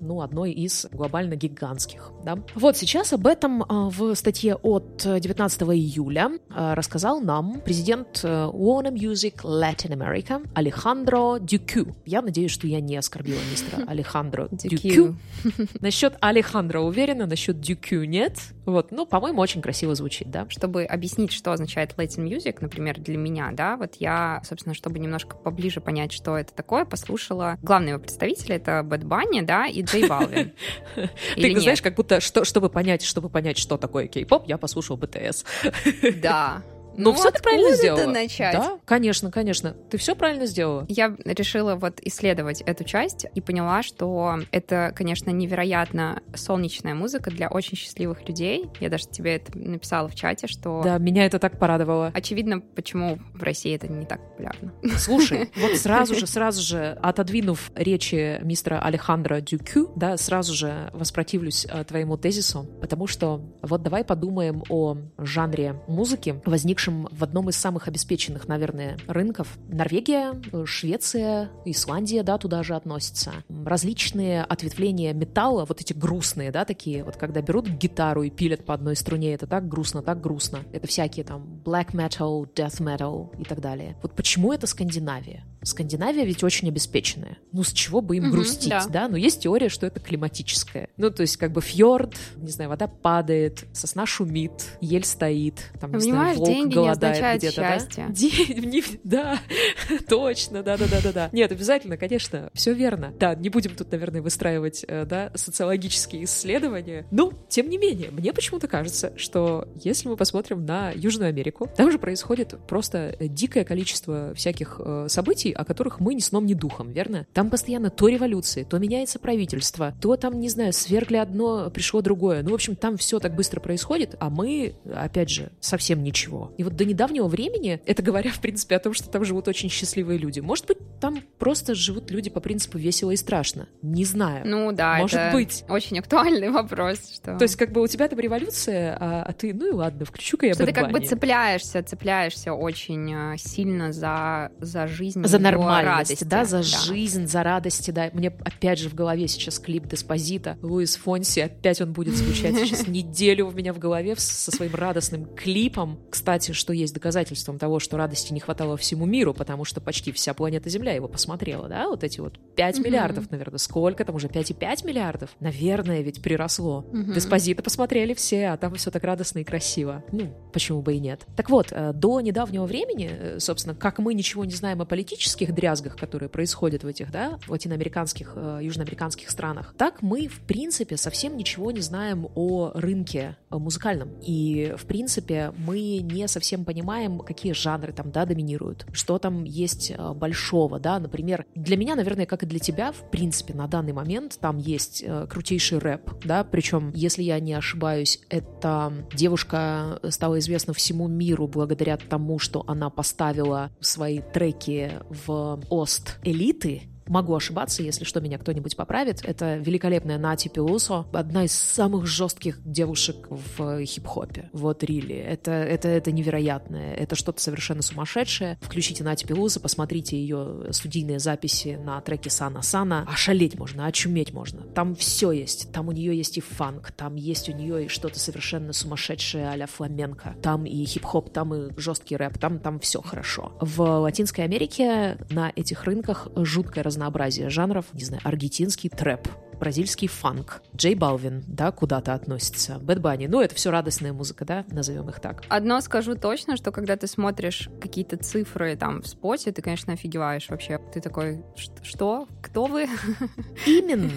ну, одной из глобально гигантских. Да? Вот сейчас об этом а, в статье от 19 июля а, рассказал нам президент э, Warner Music Latin America Алехандро Дюкю. Я надеюсь, что я не оскорбила мистера Алехандро Дюкю. Насчет Алехандро уверена, насчет Дюкю нет. Вот, ну, по-моему, очень красиво звучит, да? Чтобы объяснить, что означает Latin Music, например, для меня, да, вот я, собственно, чтобы немножко поближе понять, что это такое, послушала главного представителя, это Бэт Банни, да, и Джей Балвин. Ты знаешь, как будто, чтобы понять, чтобы понять, что такое кей-поп, я послушал БТС. Да, ну, ну все ты правильно сделала. начать? Да, конечно, конечно. Ты все правильно сделала. Я решила вот исследовать эту часть и поняла, что это, конечно, невероятно солнечная музыка для очень счастливых людей. Я даже тебе это написала в чате, что... Да, меня это так порадовало. Очевидно, почему в России это не так популярно. Слушай, вот сразу же, сразу же, отодвинув речи мистера Алехандро Дюкю, да, сразу же воспротивлюсь э, твоему тезису, потому что вот давай подумаем о жанре музыки, возникшем нашим в одном из самых обеспеченных, наверное, рынков. Норвегия, Швеция, Исландия, да, туда же относятся. Различные ответвления металла, вот эти грустные, да, такие, вот когда берут гитару и пилят по одной струне, это так грустно, так грустно. Это всякие там black metal, death metal и так далее. Вот почему это Скандинавия? Скандинавия ведь очень обеспеченная. Ну, с чего бы им угу, грустить, да. да? Но есть теория, что это климатическое. Ну, то есть, как бы фьорд, не знаю, вода падает, сосна шумит, ель стоит, там, не Понимаешь, знаю, волк деньги голодает где-то, счастье. да? Деньги, да, точно, да-да-да-да-да. Нет, обязательно, конечно, все верно. Да, не будем тут, наверное, выстраивать, э, да, социологические исследования. Но, тем не менее, мне почему-то кажется, что если мы посмотрим на Южную Америку, там же происходит просто дикое количество всяких э, событий, событий, о которых мы ни сном, ни духом, верно? Там постоянно то революции, то меняется правительство, то там, не знаю, свергли одно, пришло другое. Ну, в общем, там все так быстро происходит, а мы, опять же, совсем ничего. И вот до недавнего времени, это говоря, в принципе, о том, что там живут очень счастливые люди. Может быть, там просто живут люди по принципу весело и страшно. Не знаю. Ну да, Может это быть. очень актуальный вопрос. Что... То есть как бы у тебя там революция, а, а ты, ну и ладно, включу-ка я Что ты как бы цепляешься, цепляешься очень э, сильно за, за жизнь. За за нормальность, радости, да, за да. жизнь, за радости, да. Мне опять же в голове сейчас клип Деспозита, Луис Фонси, опять он будет звучать сейчас неделю у меня в голове со своим радостным клипом. Кстати, что есть доказательством того, что радости не хватало всему миру, потому что почти вся планета Земля его посмотрела, да, вот эти вот 5 миллиардов, наверное, сколько там уже 5,5 миллиардов? Наверное, ведь приросло. Деспозита посмотрели все, а там все так радостно и красиво. Ну, почему бы и нет. Так вот, э, до недавнего времени, э, собственно, как мы ничего не знаем о политическом политических дрязгах, которые происходят в этих, да, латиноамериканских, э, южноамериканских странах, так мы, в принципе, совсем ничего не знаем о рынке э, музыкальном. И, в принципе, мы не совсем понимаем, какие жанры там, да, доминируют, что там есть э, большого, да, например, для меня, наверное, как и для тебя, в принципе, на данный момент там есть крутейший рэп, да, причем, если я не ошибаюсь, эта девушка стала известна всему миру благодаря тому, что она поставила свои треки Ост элиты, Могу ошибаться, если что, меня кто-нибудь поправит. Это великолепная Нати Пилусо, одна из самых жестких девушек в хип-хопе. Вот Рили. Это, это, это невероятное. Это что-то совершенно сумасшедшее. Включите Нати Пилусо, посмотрите ее студийные записи на треке Сана Сана. Ошалеть можно, очуметь можно. Там все есть. Там у нее есть и фанк, там есть у нее и что-то совершенно сумасшедшее а-ля фламенко. Там и хип-хоп, там и жесткий рэп, там, там все хорошо. В Латинской Америке на этих рынках жуткое разнообразие разнообразие жанров, не знаю, аргентинский трэп, бразильский фанк, Джей Балвин, да, куда-то относится, Бэт Банни, ну, это все радостная музыка, да, назовем их так. Одно скажу точно, что когда ты смотришь какие-то цифры там в споте, ты, конечно, офигеваешь вообще. Ты такой, что? Кто вы? Именно.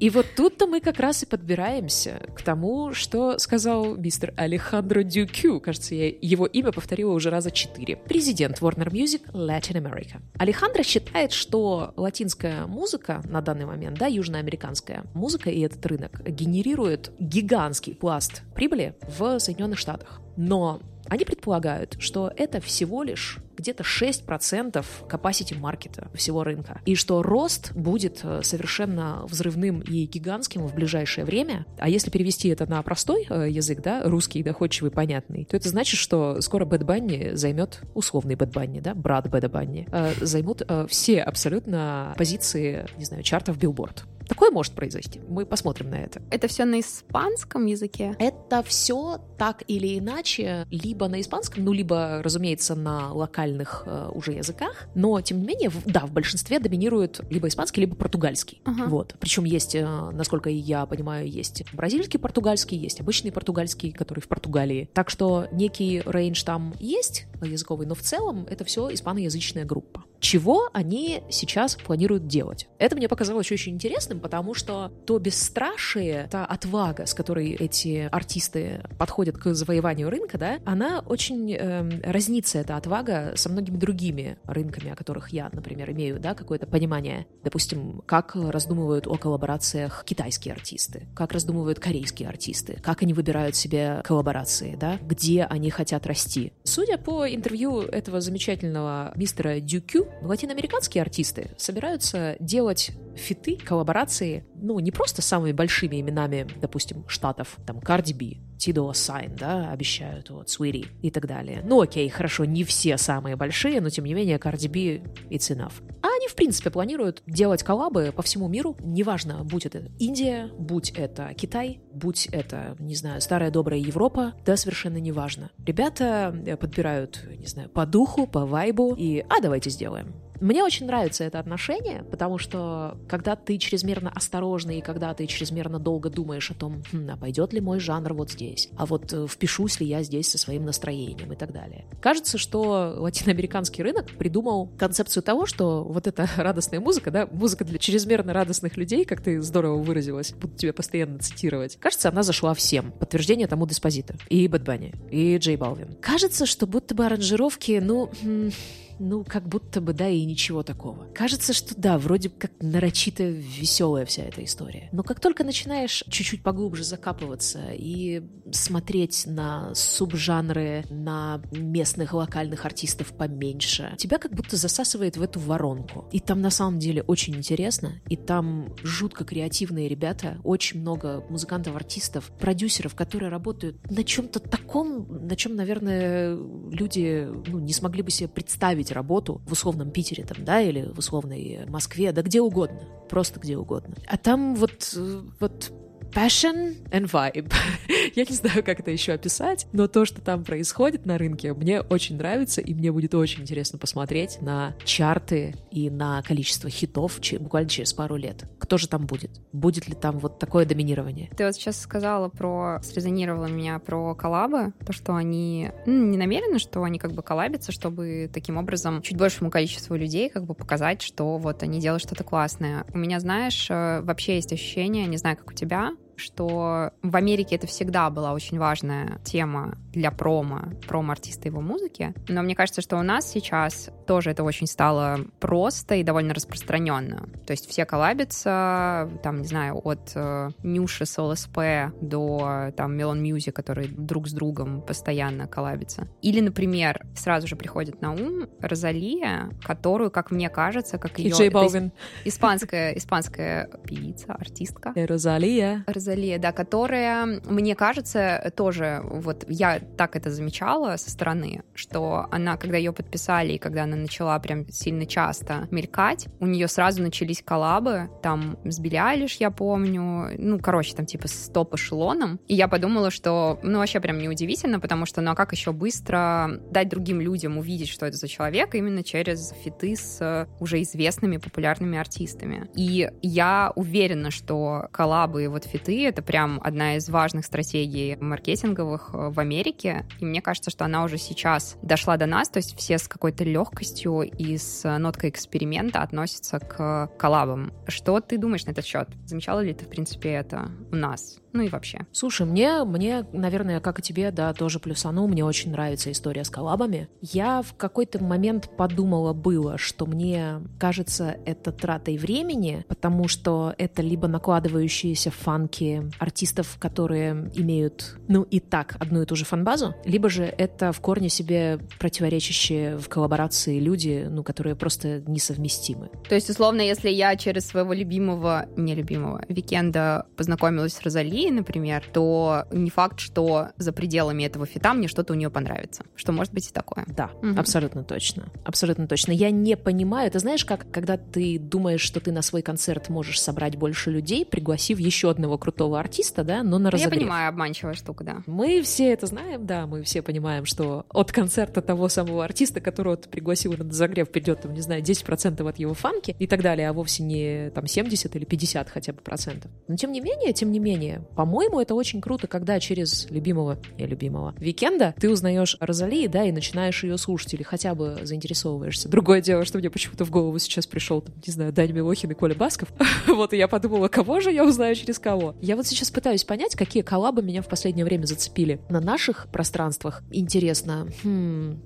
И вот тут-то мы как раз и подбираемся к тому, что сказал мистер Алехандро Дюкю, кажется, я его имя повторила уже раза четыре. Президент Warner Music Latin America. Алехандро считает, что латинская музыка на данный момент, да, южноамериканская, испанская музыка и этот рынок генерирует гигантский пласт прибыли в Соединенных Штатах. Но они предполагают, что это всего лишь где-то 6% capacity маркета всего рынка. И что рост будет э, совершенно взрывным и гигантским в ближайшее время. А если перевести это на простой э, язык, да, русский, доходчивый, понятный, то это значит, что скоро Bad Bunny займет, условный Bad Bunny, да, брат Бэда Bunny, э, займут все абсолютно позиции, не знаю, чартов билборд. Такое может произойти. Мы посмотрим на это. Это все на испанском языке? Это все так или иначе, либо на испанском, ну, либо, разумеется, на локальных э, уже языках. Но, тем не менее, в, да, в большинстве доминирует либо испанский, либо португальский. Ага. Вот. Причем есть, э, насколько я понимаю, есть бразильский португальский, есть обычный португальский, который в Португалии. Так что некий рейндж там есть языковый, но в целом это все испаноязычная группа. Чего они сейчас планируют делать? Это мне показалось очень интересным, потому что то бесстрашие, та отвага, с которой эти артисты подходят к завоеванию рынка, да, она очень э, разнится, эта отвага, со многими другими рынками, о которых я, например, имею, да, какое-то понимание. Допустим, как раздумывают о коллаборациях китайские артисты, как раздумывают корейские артисты, как они выбирают себе коллаборации, да, где они хотят расти. Судя по интервью этого замечательного мистера Дюкю, латиноамериканские артисты собираются делать фиты, коллаборации, ну, не просто самыми большими именами, допустим, штатов, там, Cardi B, Ty Dolla $ign, да, обещают, вот, Saweetie и так далее. Ну, окей, хорошо, не все самые большие, но, тем не менее, Cardi B it's enough. А они, в принципе, планируют делать коллабы по всему миру, неважно, будь это Индия, будь это Китай, будь это, не знаю, старая добрая Европа, да, совершенно неважно. Ребята э, подбирают, не знаю, по духу, по вайбу, и «а, давайте сделаем». Мне очень нравится это отношение, потому что когда ты чрезмерно осторожный и когда ты чрезмерно долго думаешь о том, хм, а пойдет ли мой жанр вот здесь, а вот э, впишусь ли я здесь со своим настроением и так далее. Кажется, что латиноамериканский рынок придумал концепцию того, что вот эта радостная музыка, да, музыка для чрезмерно радостных людей, как ты здорово выразилась, буду тебя постоянно цитировать, кажется, она зашла всем. Подтверждение тому Деспозита. И Бэт Банни, и Джей Балвин. Кажется, что будто бы аранжировки, ну... Хм, ну, как будто бы, да, и ничего такого. Кажется, что да, вроде как нарочито веселая вся эта история. Но как только начинаешь чуть-чуть поглубже закапываться и смотреть на субжанры, на местных локальных артистов поменьше, тебя как будто засасывает в эту воронку. И там на самом деле очень интересно, и там жутко креативные ребята, очень много музыкантов, артистов, продюсеров, которые работают на чем-то таком, на чем, наверное, люди ну, не смогли бы себе представить найти работу в условном Питере там, да, или в условной Москве, да где угодно, просто где угодно. А там вот, вот passion and vibe. Я не знаю, как это еще описать, но то, что там происходит на рынке, мне очень нравится, и мне будет очень интересно посмотреть на чарты и на количество хитов буквально через пару лет. Кто же там будет? Будет ли там вот такое доминирование? Ты вот сейчас сказала про... срезонировала меня про коллабы, то, что они ну, не намерены, что они как бы коллабятся, чтобы таким образом чуть большему количеству людей как бы показать, что вот они делают что-то классное. У меня, знаешь, э, вообще есть ощущение, не знаю, как у тебя, что в Америке это всегда была очень важная тема для промо, промо-артиста его музыки, но мне кажется, что у нас сейчас тоже это очень стало просто и довольно распространенно. То есть все коллабятся, там, не знаю, от э, Нюши с ЛСП до там Melon Music, которые друг с другом постоянно коллабятся. Или, например, сразу же приходит на ум Розалия, которую, как мне кажется, как ее... J Balvin. Испанская, испанская певица, артистка. Розалия. Розалия, да, которая, мне кажется, тоже, вот я так это замечала со стороны, что она, когда ее подписали, и когда она начала прям сильно часто мелькать, у нее сразу начались коллабы, там с Билли я помню, ну, короче, там типа с топ-эшелоном, и я подумала, что, ну, вообще прям неудивительно, потому что, ну, а как еще быстро дать другим людям увидеть, что это за человек, именно через фиты с уже известными популярными артистами. И я уверена, что коллабы вот фиты это прям одна из важных стратегий маркетинговых э, в Америке. И мне кажется, что она уже сейчас дошла до нас, то есть все с какой-то легкостью и с ноткой эксперимента относятся к коллабам. Что ты думаешь на этот счет? Замечала ли ты, в принципе, это у нас? Ну и вообще. Слушай, мне, мне, наверное, как и тебе, да, тоже плюсану, мне очень нравится история с коллабами. Я в какой-то момент подумала было, что мне кажется это тратой времени, потому что это либо накладывающиеся фанки артистов, которые имеют, ну и так, одну и ту же фанбазу, либо же это в корне себе противоречащие в коллаборации люди, ну, которые просто несовместимы. То есть, условно, если я через своего любимого, нелюбимого, Викенда познакомилась с Розали, например, то не факт, что за пределами этого фита мне что-то у нее понравится. Что может быть и такое. Да, угу. абсолютно точно. Абсолютно точно. Я не понимаю, ты знаешь, как когда ты думаешь, что ты на свой концерт можешь собрать больше людей, пригласив еще одного крутого артиста, да, но на разогрев. Я понимаю, обманчивая штука, да. Мы все это знаем, да, мы все понимаем, что от концерта того самого артиста, которого ты пригласил на разогрев, придет, там, не знаю, 10% от его фан-базы и так далее, а вовсе не там 70 или 50 хотя бы процентов. Но тем не менее, тем не менее, по-моему, это очень круто, когда через любимого, я любимого, Викенда ты узнаешь Розали, да, и начинаешь ее слушать или хотя бы заинтересовываешься. Другое дело, что мне почему-то в голову сейчас пришел, там, не знаю, Дани Милохин и Коля Басков. вот, и я подумала, кого же я узнаю через кого. Я вот сейчас пытаюсь понять, какие коллабы меня в последнее время зацепили. На наших пространствах интересно, хм,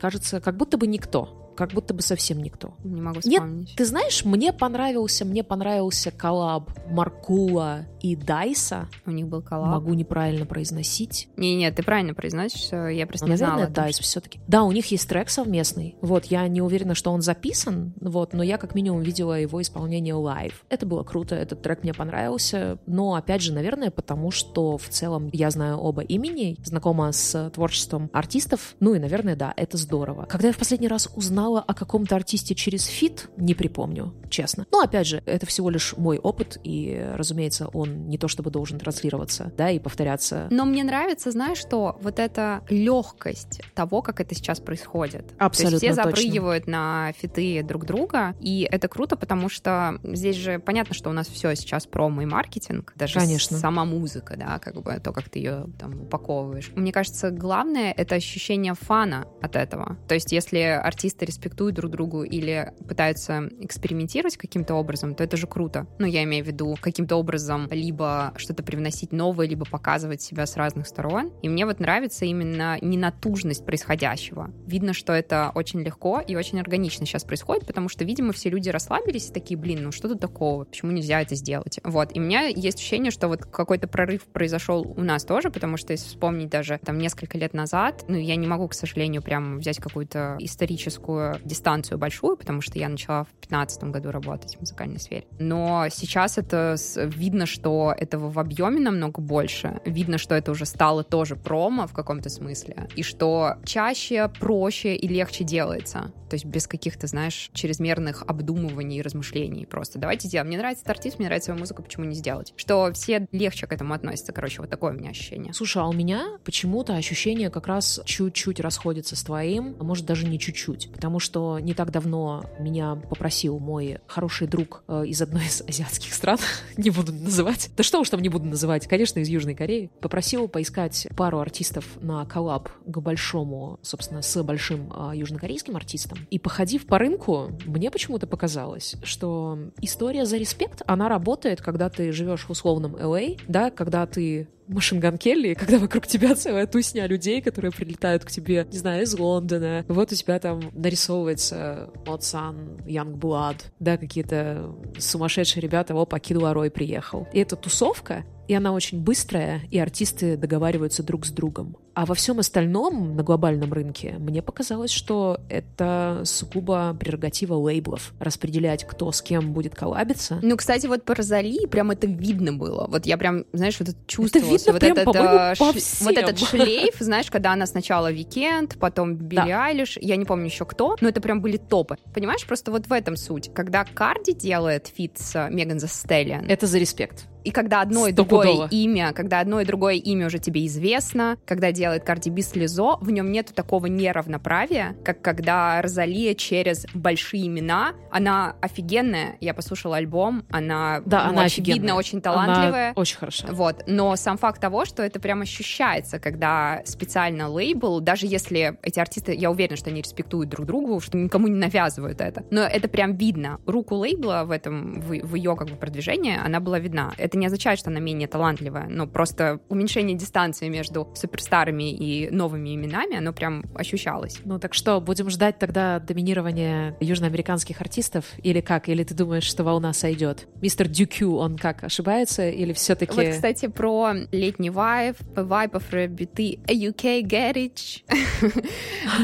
кажется, как будто бы никто как будто бы совсем никто. Не могу вспомнить. Нет, ты знаешь, мне понравился, мне понравился коллаб Маркула и Дайса. У них был коллаб. Могу неправильно произносить. Не-не, ты правильно произносишь, я просто ну, не наверное, знала. Дайс все-таки. Да, у них есть трек совместный. Вот, я не уверена, что он записан, вот, но я как минимум видела его исполнение live. Это было круто, этот трек мне понравился, но, опять же, наверное, потому что в целом я знаю оба имени, знакома с творчеством артистов, ну и, наверное, да, это здорово. Когда я в последний раз узнала о каком-то артисте через фит, не припомню, честно. Но, опять же, это всего лишь мой опыт, и, разумеется, он не то чтобы должен транслироваться, да, и повторяться. Но мне нравится, знаешь, что вот эта легкость того, как это сейчас происходит. Абсолютно То есть все точно. запрыгивают на фиты друг друга, и это круто, потому что здесь же понятно, что у нас все сейчас промо и маркетинг, даже Конечно. сама музыка, да, как бы то, как ты ее там упаковываешь. Мне кажется, главное — это ощущение фана от этого. То есть если артисты респектуют друг другу или пытаются экспериментировать каким-то образом, то это же круто. Ну, я имею в виду каким-то образом либо что-то привносить новое, либо показывать себя с разных сторон. И мне вот нравится именно ненатужность происходящего. Видно, что это очень легко и очень органично сейчас происходит, потому что, видимо, все люди расслабились и такие, блин, ну что тут такого? Почему нельзя это сделать? Вот. И у меня есть ощущение, что вот какой-то прорыв произошел у нас тоже, потому что если вспомнить даже там несколько лет назад, ну, я не могу, к сожалению, прям взять какую-то историческую дистанцию большую, потому что я начала в 2015 году работать в музыкальной сфере. Но сейчас это видно, что этого в объеме намного больше. Видно, что это уже стало тоже промо в каком-то смысле. И что чаще, проще и легче делается. То есть без каких-то, знаешь, чрезмерных обдумываний и размышлений. Просто давайте сделаем. Мне нравится этот артист, мне нравится его музыка, почему не сделать? Что все легче к этому относятся. Короче, вот такое у меня ощущение. Слушай, а у меня почему-то ощущение как раз чуть-чуть расходится с твоим, а может даже не чуть-чуть. Потому что не так давно меня попросил мой хороший друг э, из одной из азиатских стран, не буду называть, да что уж там не буду называть, конечно, из Южной Кореи, попросил поискать пару артистов на коллаб к большому, собственно, с большим э, южнокорейским артистом. И походив по рынку, мне почему-то показалось, что история за респект, она работает, когда ты живешь в условном LA, а, да, когда ты Машинган Келли, когда вокруг тебя целая тусня людей, которые прилетают к тебе, не знаю, из Лондона. Вот у тебя там нарисовывается Моцан, Young Blood, да, какие-то сумасшедшие ребята, о, покинул Рой приехал. И эта тусовка, и она очень быстрая, и артисты договариваются друг с другом. А во всем остальном на глобальном рынке мне показалось, что это сугубо прерогатива лейблов распределять, кто с кем будет коллабиться. Ну, кстати, вот по Розали прям это видно было. Вот я прям, знаешь, вот это чувствовала. Это видно вот прям, этот, ш... по всем. вот этот шлейф, знаешь, когда она сначала Weeknd, потом Billie Да. Eilish, я не помню еще кто, но это прям были топы. Понимаешь, просто вот в этом суть. Когда Cardi делает фит с Megan Thee Stallion, Это за респект. и когда одно и другое имя, когда одно и другое имя уже тебе известно, когда делает Cardi B с Lizzo, в нем нету такого неравноправия, как когда Розалия через большие имена, она офигенная, я послушала альбом, она, да, ну, она очевидно, офигенная. очень талантливая. Она очень хорошо. Вот, но сам факт того, что это прям ощущается, когда специально лейбл, даже если эти артисты, я уверена, что они респектуют друг другу, что никому не навязывают это, но это прям видно. Руку лейбла в этом, в, в ее как бы продвижении, она была видна. Это не означает, что она менее талантливая, но просто уменьшение дистанции между суперстарами и новыми именами, оно прям ощущалось. Ну так что, будем ждать тогда доминирования южноамериканских артистов или как? Или ты думаешь, что волна сойдет? Мистер Дюкю, он как, ошибается или все-таки... Вот, кстати, про летний вайб, вайбов биты UK Garage.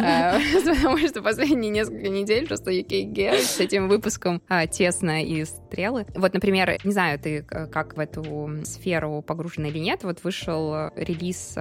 Э, потому что последние несколько недель просто UK Garage с этим выпуском а, тесно и стрелы. Вот, например, не знаю, ты как в эту сферу погружена или нет, вот вышел релиз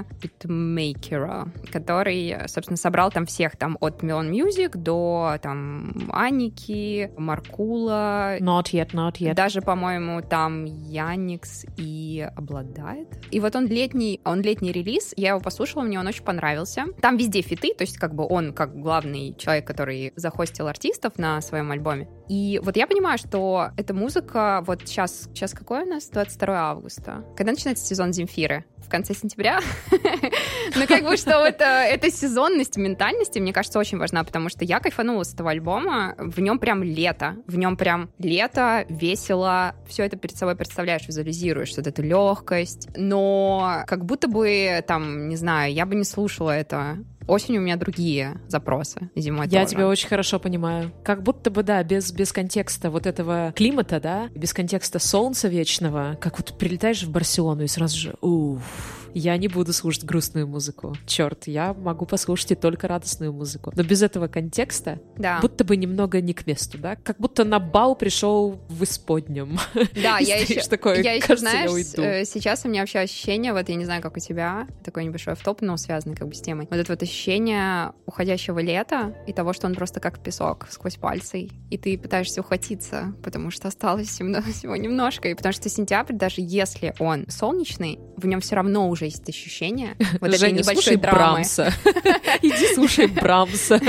Аарне Битмейкера, который, собственно, собрал там всех, там от Melon Music до там Аники, Маркула. Not yet, not yet. Даже, по-моему, там Яникс и обладает. И вот он летний, он летний релиз, я его послушала, мне он очень понравился. Там везде фиты, то есть как бы он как главный человек, который захостил артистов на своем альбоме. И вот я понимаю, что эта музыка, вот сейчас, сейчас какой у нас? 22 августа. Когда начинается сезон Земфиры? В конце сентября? Ну, как бы, что это, эта сезонность ментальности, мне кажется, очень важна, потому что я кайфанула с этого альбома, в нем прям лето, в нем прям лето, весело, все это перед собой представляешь, визуализируешь, вот эту легкость, но как будто бы, там, не знаю, я бы не слушала это. Осенью у меня другие запросы, зимой Я тоже. тебя очень хорошо понимаю. Как будто бы, да, без, без контекста вот этого климата, да, без контекста солнца вечного, как вот прилетаешь в Барселону и сразу же, уф, я не буду слушать грустную музыку. Черт, я могу послушать и только радостную музыку. Но без этого контекста да. будто бы немного не к месту, да? Как будто на бал пришел в исподнем. Да, я еще, такой, я еще, знаешь, я уйду. сейчас у меня вообще ощущение, вот я не знаю, как у тебя, такой небольшой автоп, но связанный как бы с темой. Вот это вот ощущение уходящего лета и того, что он просто как песок сквозь пальцы, и ты пытаешься ухватиться, потому что осталось всего немножко, и потому что сентябрь, даже если он солнечный, в нем все равно уже есть ощущение вот этой небольшой драмы. Брамса. Иди слушай Брамса.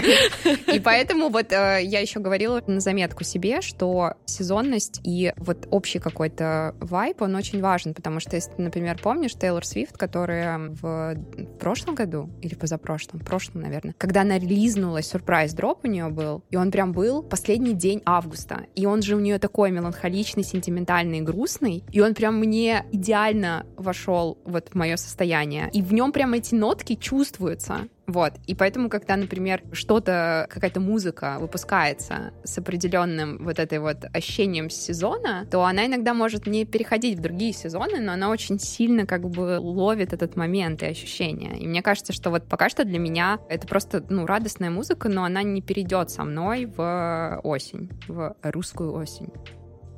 И поэтому вот э, я еще говорила на заметку себе, что сезонность и вот общий какой-то вайп, он очень важен, потому что, если ты, например, помнишь Тейлор Свифт, которая в прошлом году или позапрошлом, прошлом, наверное, когда она релизнулась, сюрприз-дроп у нее был, и он прям был последний день августа, и он же у нее такой меланхоличный, сентиментальный, грустный, и он прям мне идеально вошел вот в мое состояние, и в нем прям эти нотки чувствуются. Вот. И поэтому, когда, например, что-то, какая-то музыка выпускается с определенным вот этой вот ощущением сезона, то она иногда может не переходить в другие сезоны, но она очень сильно как бы ловит этот момент и ощущение. И мне кажется, что вот пока что для меня это просто, ну, радостная музыка, но она не перейдет со мной в осень, в русскую осень.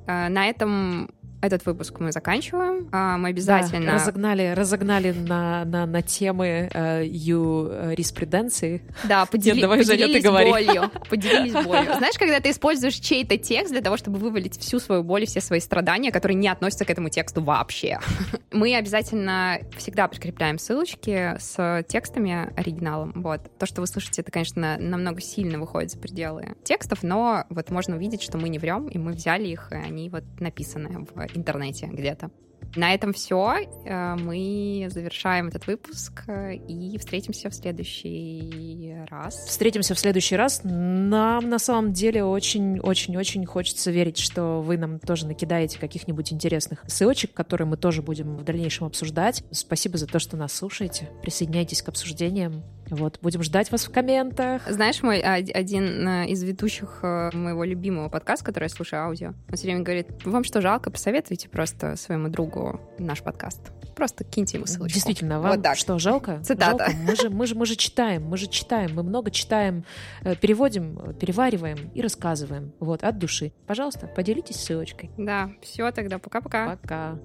А, на этом этот выпуск мы заканчиваем. А, Мы обязательно... Да, разогнали, разогнали на, на, на темы э, юриспруденции. Да, подели, Нет, давай, Женя, поделились ты говори. болью. Поделились болью. Знаешь, когда ты используешь чей-то текст для того, чтобы вывалить всю свою боль и все свои страдания, которые не относятся к этому тексту вообще. Мы обязательно всегда прикрепляем ссылочки с текстами оригиналом. Вот. То, что вы слышите, это, конечно, намного сильно выходит за пределы текстов, но вот можно увидеть, что мы не врем, и мы взяли их, и они вот написаны в интернете где-то. На этом все. Мы завершаем этот выпуск э, и встретимся в следующий раз. Встретимся в следующий раз. Нам на самом деле очень-очень-очень хочется верить, что вы нам тоже накидаете каких-нибудь интересных ссылочек, которые мы тоже будем в дальнейшем обсуждать. Спасибо за то, что нас слушаете. Присоединяйтесь к обсуждениям. Вот, будем ждать вас в комментах. Знаешь, мой один э, из ведущих э, моего любимого подкаста, который я слушаю аудио, он все время говорит, вам что, жалко? Посоветуйте просто своему другу наш подкаст. Просто киньте ему ссылочку. Действительно, вам вот так. что, жалко? Цитата. Жалко? Мы, же, мы, же, мы же читаем, мы же читаем, мы много читаем, э, переводим, перевариваем и рассказываем. Вот, от души. Пожалуйста, поделитесь ссылочкой. Да, все тогда, пока-пока. Пока.